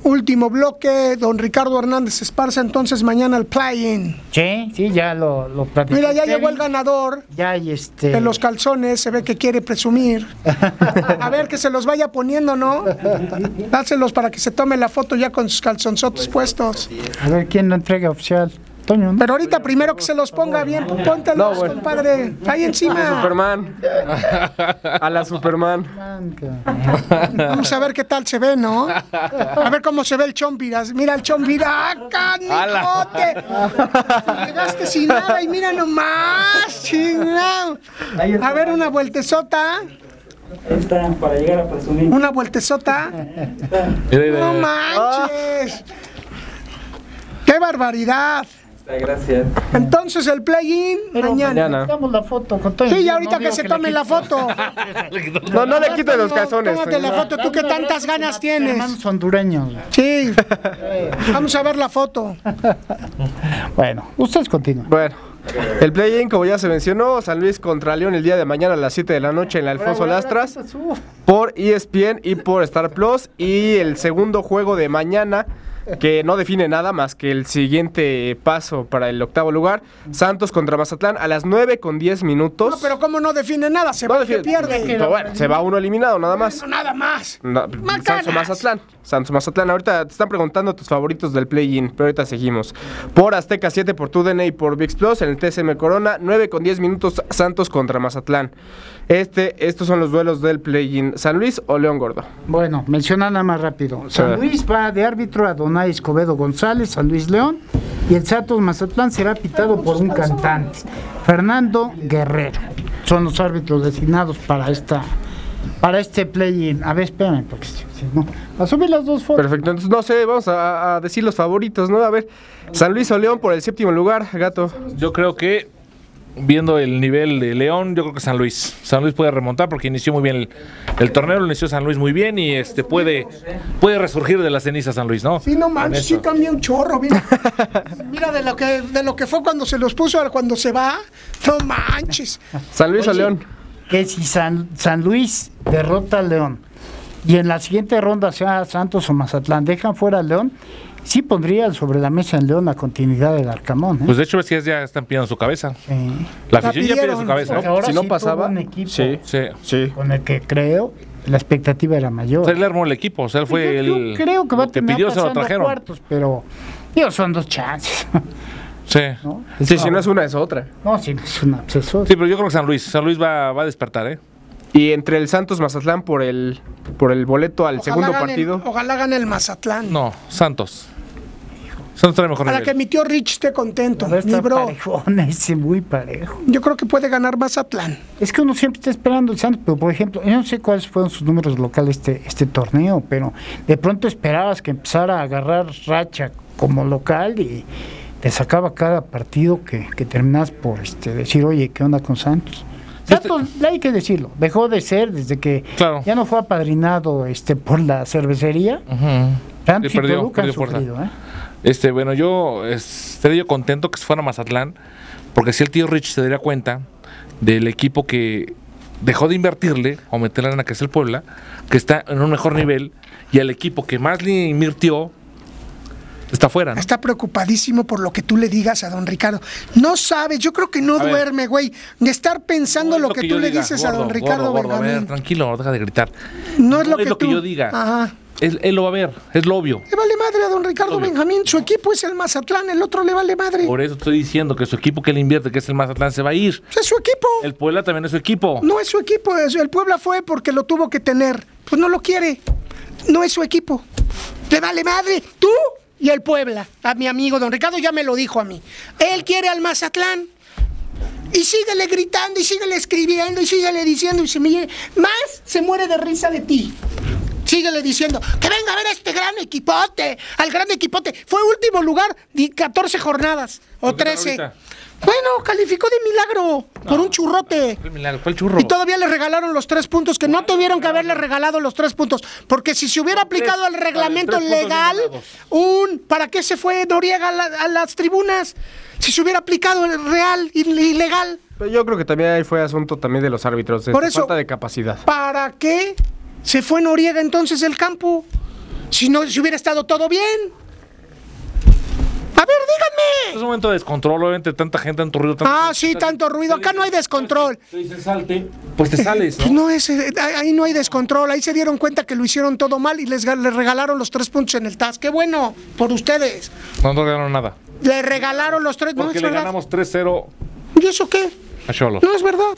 Último bloque, don Ricardo Hernández Esparza, entonces mañana el play-in. Sí, sí, ya lo, lo platicó Mira, ya llegó el ganador Ya hay este. de los calzones, se ve que quiere presumir. [LAUGHS] A ver, que se los vaya poniendo, ¿no? Dáselos para que se tome la foto ya con sus calzonzotes puestos. A ver quién lo entrega oficial. Toño, ¿no? Pero ahorita primero que se los ponga bien, póntelos, No, bueno. compadre. Ahí encima. Superman. A la Superman. Vamos a ver qué tal se ve, ¿no? A ver cómo se ve el chompiras. Mira el chompiras. ¡Ah, canijote! Llegaste sin nada y mira nomás. chingao. A ver, una vueltezota. para llegar a presumir. Una vueltezota. No manches. ¡Qué barbaridad! Gracias. Entonces el play-in mañana. Mañana. La foto con. Sí, ya ahorita que se tome la foto. No, no le quite los calzones. Tómate la foto. ¿Tú qué tantas ganas tienes? Hermanos hondureños. Sí. Vamos a ver la foto. Bueno, ustedes continúan. Bueno, el play-in, como ya se mencionó, San Luis contra León el día de mañana a las 7 de la noche en la Alfonso Lastras por E ESPN y por Star Plus. Y el segundo juego de mañana, que no define nada más que el siguiente paso para el octavo lugar, Santos contra Mazatlán a las 9 con 10 minutos. No, pero ¿cómo no define nada? Se No va que define- pierde. Pero bueno, se va uno eliminado nada más. No, nada más. No. Santos Mazatlán. Santos Mazatlán. Ahorita te están preguntando tus favoritos del play-in, pero ahorita seguimos. Por Azteca 7, por TUDN y por VIX Plus en el TSM Corona, 9 con 10 minutos Santos contra Mazatlán. Este, estos son los duelos del play-in. ¿San Luis o León Gordo? Bueno, menciona nada más rápido. San. Luis va de árbitro a Donay Escobedo González, San Luis León, y el Santos Mazatlán será pitado por un cantante, Fernando Guerrero. Son los árbitros designados para esta para este play-in. A ver, espérame, porque si si no. A subir las dos fotos. Perfecto, entonces no sé, vamos a, a decir los favoritos, ¿no? A ver, San Luis o León por el séptimo lugar, gato. Yo creo que, viendo el nivel de León, yo creo que San Luis. San Luis puede remontar porque inició muy bien el, el torneo, lo inició San Luis muy bien y este puede, puede resurgir de las cenizas San Luis, ¿no? Sí, no manches, sí cambia un chorro, mira. [LAUGHS] mira de lo que de lo que fue cuando se los puso a cuando se va. No manches. San Luis o Oye, León. que si San, San Luis derrota a León y en la siguiente ronda sea Santos o Mazatlán dejan fuera a León, sí pondrían sobre la mesa en León la continuidad del Arcamón. ¿eh? Pues de hecho ves que ya están pidiendo su cabeza. Sí. La afición ya pide su cabeza. Porque ahora si no sí pasaba, tuvo un equipo sí. Sí. Sí. con el que creo la expectativa era mayor. O sea, él armó el equipo, o sea, él fue Yo- yo el creo que va a terminar pidió, se lo trajeron. cuartos, pero digo, son dos chances. [LAUGHS] Sí. ¿no? Sí, si no es una, es otra. No, sí, es una obsesor. Sí, pero yo creo que San Luis, San Luis va, va a despertar, ¿eh? Y entre el Santos Mazatlán por el por el boleto al segundo gane, partido. Ojalá gane el Mazatlán. No, Santos. Trae mejor Para nivel. que mi tío Rich esté contento. Mi bro. parejón ese, [LAUGHS] muy parejo. Yo creo que puede ganar Mazatlán. Es que uno siempre está esperando el Santos, pero por ejemplo, yo no sé cuáles fueron sus números locales este, este torneo, pero de pronto esperabas que empezara a agarrar racha como local y te sacaba cada partido que, que terminas por este, decir, oye, ¿qué onda con Santos? Santos, hay que decirlo, dejó de ser desde que Claro. ya no fue apadrinado este, por la cervecería. Santos y perdió, Toluca han perdió fuerza. sufrido, ¿eh? Este, bueno, yo estaría yo contento que se fuera a Mazatlán, porque si el tío Rich se daría cuenta del equipo que dejó de invertirle o meterle en la que es el Puebla, que está en un mejor nivel, y el equipo que más le invirtió está fuera, ¿no? Está preocupadísimo por lo que tú le digas a don Ricardo. No sabes, yo creo que no A duerme, güey, de estar pensando No lo que, tú le diga, dices a don Ricardo gordo, gordo, a ver, tranquilo, deja de gritar. no es lo, que, que tú- yo diga. Ajá. Él, él lo va a ver, es lo obvio. Le vale madre a don Ricardo Obvio. Benjamín. Su equipo es el Mazatlán, el otro le vale madre. Por eso estoy diciendo que su equipo que le invierte, que es el Mazatlán, se va a ir. Es su equipo. El Puebla también es su equipo. No es su equipo. El Puebla fue porque lo tuvo que tener. Pues no lo quiere. No es su equipo. Le vale madre. Tú y el Puebla. A mi amigo don Ricardo ya me lo dijo a mí. Él quiere al Mazatlán. Y síguele gritando y síguele escribiendo y síguele diciendo y se me más se muere de risa de ti. Síguele diciendo que venga a ver a este gran equipote, al gran equipote. Fue último lugar de 14 jornadas o ¿Por qué tal 13. ahorita? Bueno, calificó de milagro por un churrote. Fue el milagro, fue el churro. Y todavía le regalaron los tres puntos que no tuvieron que haberle regalado los tres puntos. Porque si se hubiera aplicado el reglamento legal, un ¿para qué se fue Noriega a, la- a las tribunas? Si se hubiera aplicado el real y y legal, Pero yo creo que también ahí fue asunto también de los árbitros, de Por eso- falta de capacidad. ¿para qué se fue Noriega entonces del campo? Si no, si hubiera estado todo bien. A ver, Es díganme. un momento de descontrol, obviamente, tanta gente, tanto ruido. tanto- Ah, sí, tanto ruido. Acá no hay descontrol. Te dicen salte, pues te sales, [LAUGHS] ¿no? no es, eh, ahí no hay descontrol, ahí se dieron cuenta que lo hicieron todo mal y les, les regalaron los tres puntos en el TAS. Qué bueno, por ustedes. No, no ganaron nada. Le regalaron los tres, no Porque es le verdad. ganamos 3-0 ¿Y eso qué? a Cholo. No es verdad.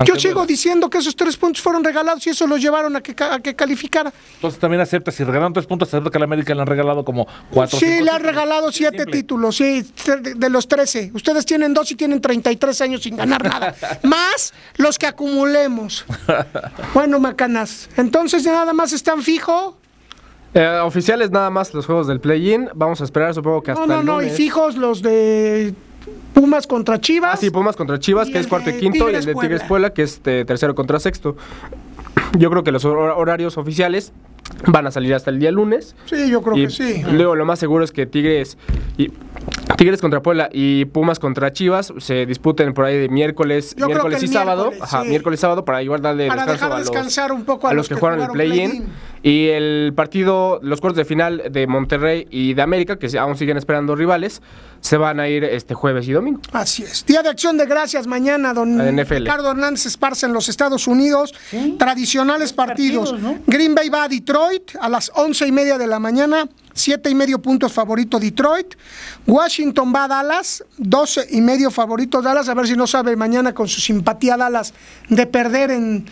Aunque Yo sigo diciendo que esos tres puntos fueron regalados y eso los llevaron a que, a que calificara. Entonces también acepta, si regalaron 3 puntos, acepta que a la América le han regalado como 4 Sí, le han regalado siete títulos, sí, de, de los 13. Ustedes tienen dos y tienen 33 años sin ganar nada. [LAUGHS] Más los que acumulemos. Bueno, macanas, entonces ya nada más están fijo. Eh, oficiales nada más los juegos del play-in. Vamos a esperar, supongo que hasta No, no, el no, y fijos los de Pumas contra Chivas. Ah, sí, Pumas contra Chivas, que es cuarto y quinto, y el de Tigres Puebla. Que es eh, tercero contra sexto. Yo creo que los hor- horarios oficiales van a salir hasta el día lunes. Sí, yo creo y que sí. luego lo más seguro es que Tigres y Tigres contra Puebla y Pumas contra Chivas se disputen por ahí de miércoles, Yo miércoles y sábado, miércoles, ajá, miércoles sábado para igual darle Para descanso dejar a los, descansar un poco a los que, que jugaron el play-in play-in. Y el partido, los cuartos de final de Monterrey y de América que aún siguen esperando rivales, se van a ir este jueves y domingo. Así es. Día de Acción de Gracias mañana, don NFL. Ricardo Hernández Esparza en los Estados Unidos. Tradicionales partidos. partidos, ¿no? Green Bay va a Detroit a las once y media de la mañana. Siete y medio puntos favorito Detroit. Washington va a Dallas. Doce y medio favorito Dallas. A ver si no sabe mañana con su simpatía Dallas de perder en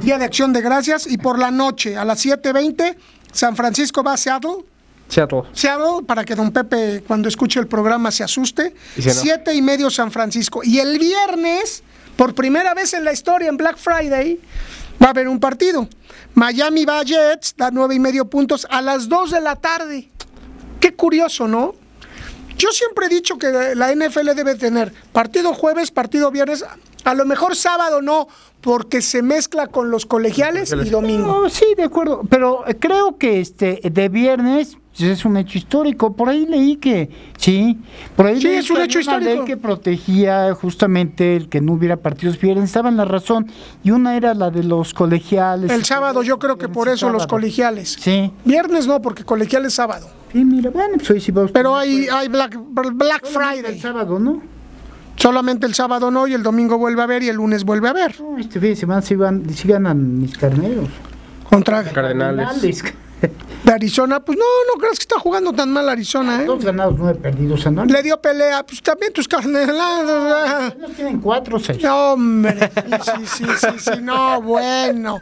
Día de Acción de Gracias. Y por la noche a las 7.20 San Francisco va a Seattle. Seattle. Seattle, para que don Pepe cuando escuche el programa se asuste. Siete y medio San Francisco. Y el viernes, por primera vez en la historia, en Black Friday, va a haber un partido. Miami va a Jets, da nueve y medio puntos a las dos de la tarde. Qué curioso, ¿no? Yo siempre he dicho que la NFL debe tener partido jueves, partido viernes, a lo mejor sábado no, porque se mezcla con los colegiales y domingo. No, sí, de acuerdo, pero creo que este de viernes es un hecho histórico. Por ahí leí que sí, por ahí Sí, leí es un que hecho una histórico. ley que protegía justamente el que no hubiera partidos viernes, estaba en la razón y una era la de los colegiales. El sábado yo creo que por eso los colegiales. Sí. Viernes no, porque colegial es sábado. Sí, mira, bueno, pues hoy sí vamos. Pero hay, hay Black, Black El Friday. sábado, ¿no? Solamente el sábado no, y el domingo vuelve a ver y el lunes vuelve a ver. No, este fin de semana sí, van, sí ganan mis carneros. Contra Cardenales. De [LAUGHS] Arizona, pues no, no creas que está jugando tan mal Arizona, ¿eh? Dos ganados, nueve perdidos. Anuales. Le dio pelea, pues también tus carneladas. No tienen cuatro o seis. No, hombre, sí, sí, sí, sí, no, bueno.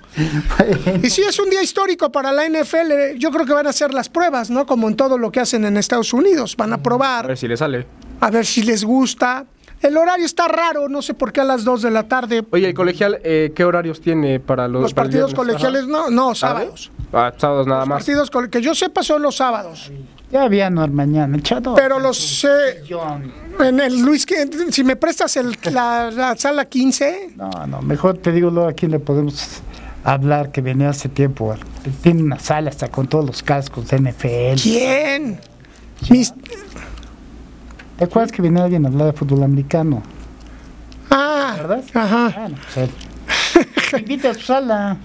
Y sí, es un día histórico para la NFL. Yo creo que van a hacer las pruebas, ¿no? Como en todo lo que hacen en Estados Unidos. Van a A probar, ver si le sale. a ver si les gusta. El horario está raro, no sé por qué a las 2 de la tarde. Oye, el colegial, eh, ¿qué horarios tiene para los, partidos colegiales, no, no, sábados. Ah, sábados nada Los más. partidos cole- que yo sepa son los sábados. Ya había no mañana, echado. Pero los eh, en el Luis, que- si me prestas el- la, la sala 15, No, no, mejor te digo luego a quién le podemos hablar que venía hace tiempo. Tiene una sala hasta con todos los cascos de NFL. ¿quién? Mis- ¿Te acuerdas que venía alguien a hablar de fútbol americano? ah, ¿Verdad? ajá. Bueno, pues él. [LAUGHS] Invita a su sala.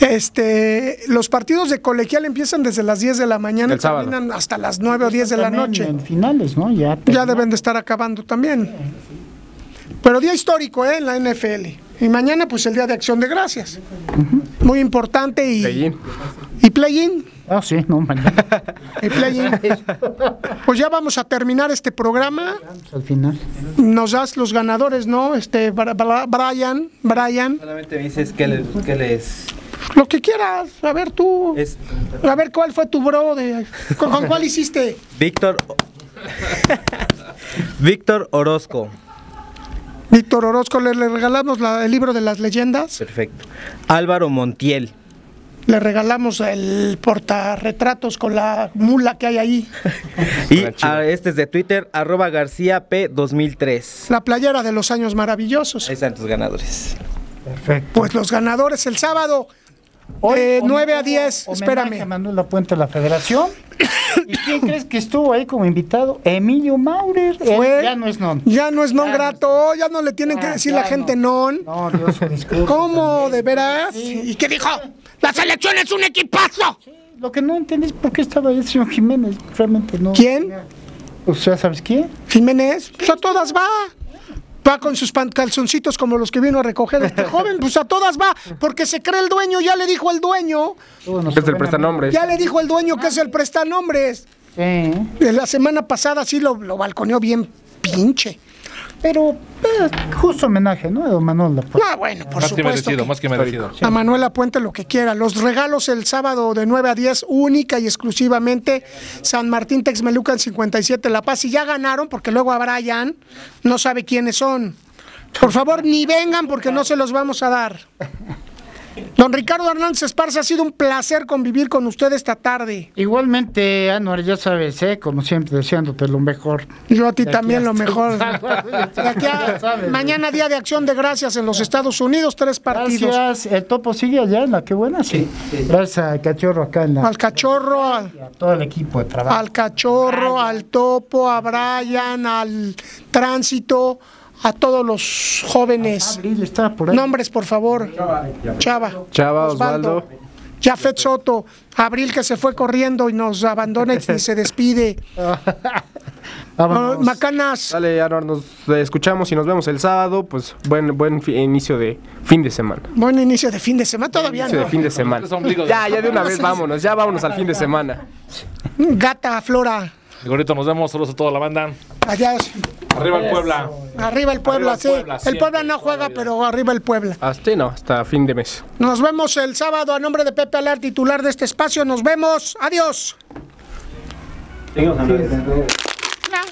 Este, los partidos de colegial empiezan desde las 10 de la mañana y terminan hasta las 9 o 10 de la noche. En finales, ¿no? Ya, Ya deben de estar acabando también. Pero día histórico ¿eh? en la NFL. Y mañana pues el Día de Acción de Gracias. Muy importante y... Play-in. ¿Y play-in? Ah, sí, no, mañana. ¿Y play-in? Pues ya vamos a terminar este programa. al final. Nos das los ganadores, ¿no? Este, Brian, Brian, Solamente me dices que les, que les lo que quieras. A ver tú. es A ver cuál fue tu bro de... ¿Con, con cuál hiciste? Víctor [LAUGHS] Víctor Orozco. Víctor Orozco, le, le regalamos la- el libro de las leyendas. Perfecto. Álvaro Montiel. Le regalamos el portarretratos con la mula que hay ahí. [LAUGHS] Y ah, este es de Twitter, arroba García P 2003. La playera de los años maravillosos. Ahí están tus ganadores. Perfecto. Pues los ganadores el sábado, de 9 a 10, Homenaje a espérame. Manuel Lapuente de la Federación. [COUGHS] ¿Y quién crees que estuvo ahí como invitado? Emilio Maurer. Él ya no es non. Ya no es non Ya no grato, ya no le tienen que Ah, decir la gente no. non. No, Dios, disculpe. ¿Cómo? ¿De veras? ¿Y qué dijo? ¡La selección es un equipazo! Lo que no entendí es por qué estaba ahí el señor Jiménez. Realmente no. ¿Quién? O sea, ¿sabes quién? Jiménez. Pues a todas va. Va con sus pan- calzoncitos como los que vino a recoger este [LAUGHS] joven. Pues a todas va. Porque se cree el dueño, ya le dijo el dueño. Todos nos Es el prestanombres. Ya le dijo el dueño que es el prestanombres. Sí. La semana pasada sí lo, lo balconeó bien pinche. Pero, eh, justo homenaje, ¿no? A don Manuel Lapuente. Ah, bueno, por Más que merecido, que- más que merecido. A Manuela Puente lo que quiera. Los regalos el sábado de 9 a 10, única y exclusivamente. San Martín Texmelucan 57 La Paz. Y ya ganaron, porque luego a Brian no sabe quiénes son. Por favor, ni vengan porque no se los vamos a dar. Don Ricardo Hernández Esparza, ha sido un placer convivir con usted esta tarde. Igualmente, Anuar, ya sabes, ¿eh? Como siempre, deseándote lo mejor. Yo a ti también lo mejor. Aquí a- Ya sabes. mañana día de acción de gracias en los Estados Unidos, tres partidos. Gracias. El topo sigue allá en la que buena, sí. Gracias a Cachorro acá en la. Al cachorro, al, y a todo el equipo de trabajo. al cachorro, al topo, a Brian, al tránsito, a todos los jóvenes. Abril está por ahí. Nombres, por favor. Chava. Chava, Osvaldo. Jafet Soto. Abril que se fue corriendo y nos abandona y se [LAUGHS] despide. [LAUGHS] Vámonos. Ah, Macanas. Dale, Anuar, nos escuchamos y nos vemos el sábado. Pues buen, buen inicio de fin de semana. Buen inicio de fin de semana. Todavía Inicio de fin de semana. Ya, ya de una vez vámonos, ya vámonos al fin de semana. Gata, Flora. Gorito, nos vemos. Saludos a toda la banda. Allá. Arriba el Puebla. Arriba el Puebla, Arriba el sí. Puebla, el Puebla no juega, pero arriba el Puebla. Hasta no, hasta fin de mes. Nos vemos el sábado a nombre de Pepe Alar, titular de este espacio. Nos vemos. Adiós.